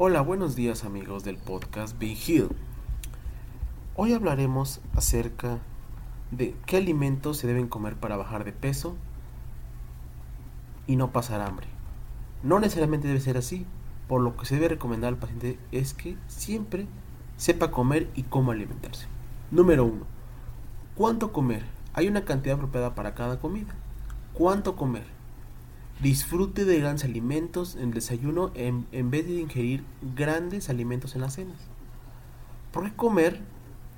Hola, buenos días amigos del podcast Big Hill. Hoy hablaremos acerca de qué alimentos se deben comer para bajar de peso y no pasar hambre. No necesariamente debe ser así, por lo que se debe recomendar al paciente es que siempre sepa comer y cómo alimentarse. Número 1. ¿Cuánto comer? Hay una cantidad apropiada para cada comida. ¿Cuánto comer? Disfrute de grandes alimentos en el desayuno en, vez de ingerir grandes alimentos en las cenas. ¿Por qué comer?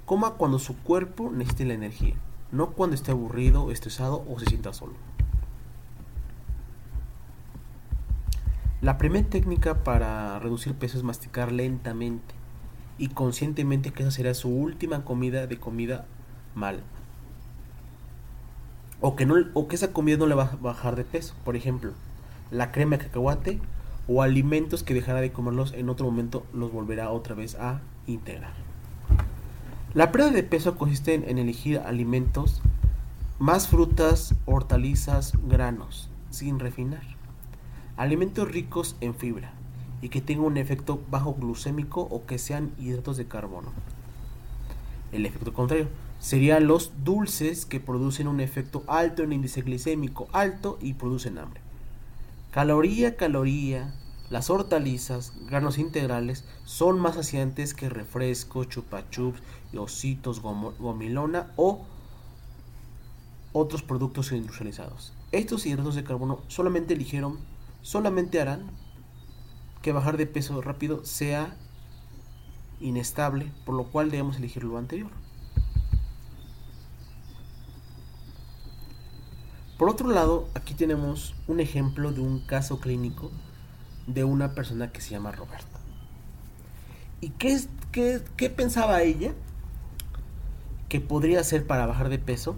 Coma cuando su cuerpo necesite la energía, no cuando esté aburrido, estresado o se sienta solo. La primera técnica para reducir peso es masticar lentamente y conscientemente que esa será su última comida de comida mal o que, no, o que esa comida no le va a bajar de peso. Por ejemplo, la crema de cacahuate o alimentos que dejará de comerlos en otro momento los volverá otra vez a integrar. La pérdida de peso consiste en elegir alimentos más frutas, hortalizas, granos, sin refinar. Alimentos ricos en fibra y que tengan un efecto bajo glucémico o que sean hidratos de carbono. El efecto contrario, serían los dulces que producen un efecto alto en índice glicémico alto y producen hambre. Caloría, caloría, las hortalizas, granos integrales son más saciantes que refrescos, chupachups, ositos, gomilona o otros productos industrializados. Estos hidratos de carbono solamente eligieron, solamente harán que bajar de peso rápido sea inestable, por lo cual debemos elegir lo anterior. Por otro lado, aquí tenemos un ejemplo de un caso clínico de una persona que se llama Roberta. ¿Y qué, qué, qué pensaba ella que podría hacer para bajar de peso?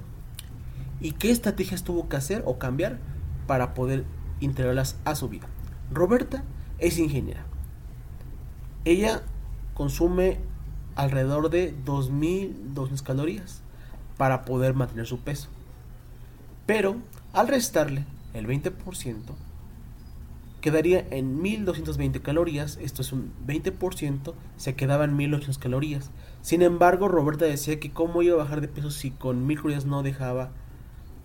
¿Y qué estrategias tuvo que hacer o cambiar para poder integrarlas a su vida? Roberta es ingeniera. Ella consume alrededor de 2.200 calorías para poder mantener su peso. Pero al restarle el 20%, quedaría en 1220 calorías, esto es un 20%, se quedaba en 1800 calorías. Sin embargo, Roberta decía que cómo iba a bajar de peso si con 1000 calorías no dejaba,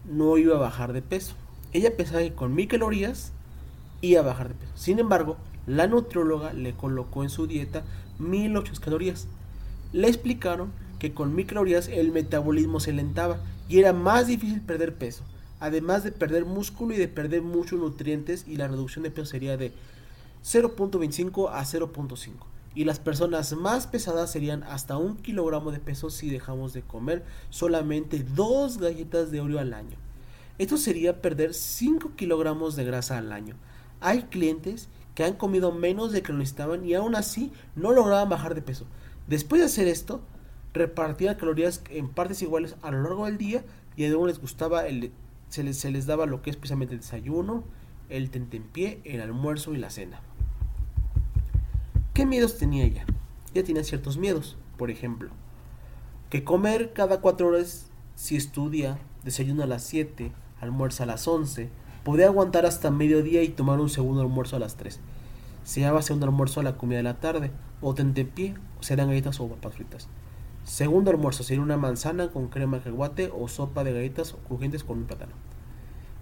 no iba a bajar de peso. Ella pensaba que con 1000 calorías iba a bajar de peso. Sin embargo, la nutrióloga le colocó en su dieta 1800 calorías. Le explicaron que con 1000 calorías el metabolismo se lentaba y era más difícil perder peso, además de perder músculo y de perder muchos nutrientes y la reducción de peso sería de 0.25 a 0.5 y las personas más pesadas serían hasta un kilogramo de peso si dejamos de comer solamente dos galletas de Oreo al año. Esto sería perder 5 kilogramos de grasa al año. Hay clientes que han comido menos de que lo necesitaban y aún así no lograban bajar de peso. Después de hacer esto, repartían calorías en partes iguales a lo largo del día y a les gustaba el, se les, daba lo que es precisamente el desayuno, el tentempié, el almuerzo y la cena. ¿Qué miedos tenía ella? Ella tenía ciertos miedos, por ejemplo, que comer cada cuatro horas si estudia, desayuno a las 7, almuerza a las 11, podía aguantar hasta mediodía y tomar un segundo almuerzo a las 3. Se llama segundo almuerzo a la comida de la tarde, o tentempié, o serán galletas o papas fritas. Segundo almuerzo sería una manzana con crema de o sopa de galletas crujientes con un plátano.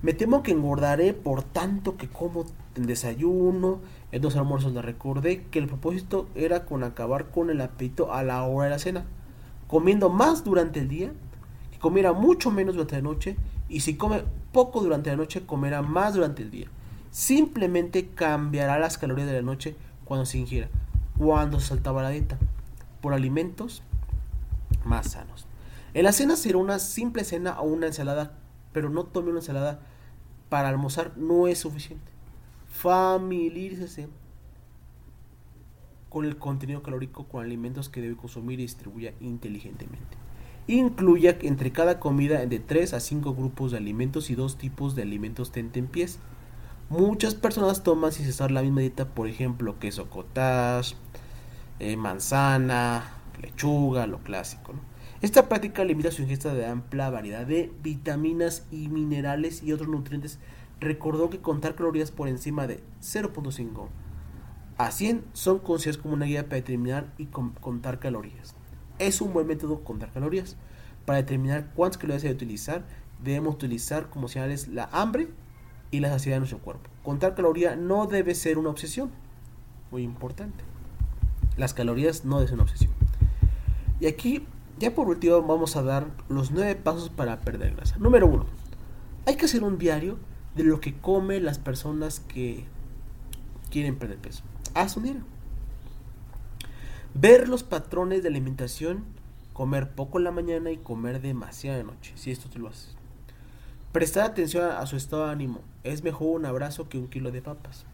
Me temo que engordaré por tanto que como en desayuno, en dos almuerzos le recordé que el propósito era con acabar con el apetito a la hora de la cena, comiendo más durante el día, que comiera mucho menos durante la noche y si come poco durante la noche comerá más durante el día. Simplemente cambiará las calorías de la noche cuando se ingiera, cuando saltaba la dieta, por alimentos más sanos. En la cena será una simple cena o una ensalada, pero no tome una ensalada para almorzar, no es suficiente. Familiarícese con el contenido calórico con alimentos que debe consumir y distribuya inteligentemente. Incluya entre cada comida de 3 a 5 grupos de alimentos y dos tipos de alimentos tentempiés. Muchas personas toman sin cesar la misma dieta, por ejemplo, queso cottage, eh, manzana, lechuga, lo clásico. Esta práctica limita su ingesta de amplia variedad de vitaminas y minerales y otros nutrientes. Recordó que contar calorías por encima de 0.5 a 100 son consideradas como una guía para determinar y contar calorías. Es un buen método contar calorías. Para determinar cuántas calorías se debe utilizar, debemos utilizar como señales la hambre y la saciedad de nuestro cuerpo. Contar calorías no debe ser una obsesión. Muy importante. Las calorías no deben ser una obsesión. Y aquí, ya por último, vamos a dar los nueve pasos para perder grasa. Número uno, hay que hacer un diario de lo que comen las personas que quieren perder peso. Haz un diario. Ver los patrones de alimentación, comer poco en la mañana y comer demasiado de noche, si esto tú lo haces. Prestar atención a su estado de ánimo. Es mejor un abrazo que un kilo de papas.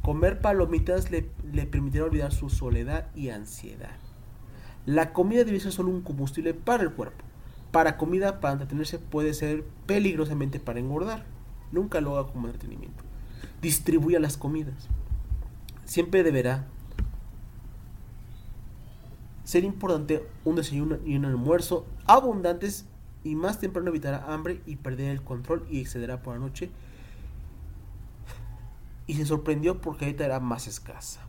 Comer palomitas le, le permitirá olvidar su soledad y ansiedad. La comida debe ser solo un combustible para el cuerpo. Para comida, para entretenerse, puede ser peligrosamente para engordar. Nunca lo haga como entretenimiento. Distribuya las comidas. Siempre deberá ser importante un desayuno y un almuerzo abundantes y más temprano evitará hambre y perder el control y excederá por la noche. Y se sorprendió porque ahorita era más escasa,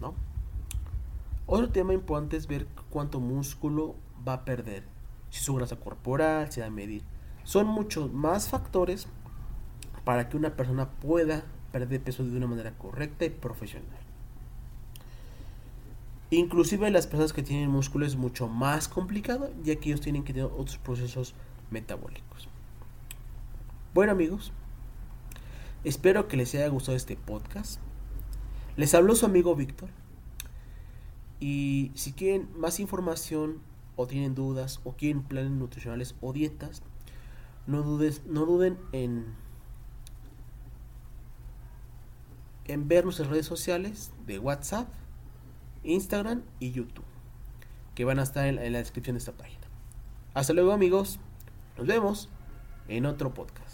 ¿no? Otro tema importante es ver cuánto músculo va a perder, si su grasa corporal, si va a medir. Son muchos más factores para que una persona pueda perder peso de una manera correcta y profesional. Inclusive las personas que tienen músculo es mucho más complicado ya que ellos tienen que tener otros procesos metabólicos. Bueno amigos, espero que les haya gustado este podcast. Les habló su amigo Víctor. Y si quieren más información o tienen dudas o quieren planes nutricionales o dietas, no, dudes, no duden en, en ver nuestras redes sociales de WhatsApp Instagram y YouTube, que van a estar en la descripción de esta página. Hasta luego amigos, nos vemos en otro podcast.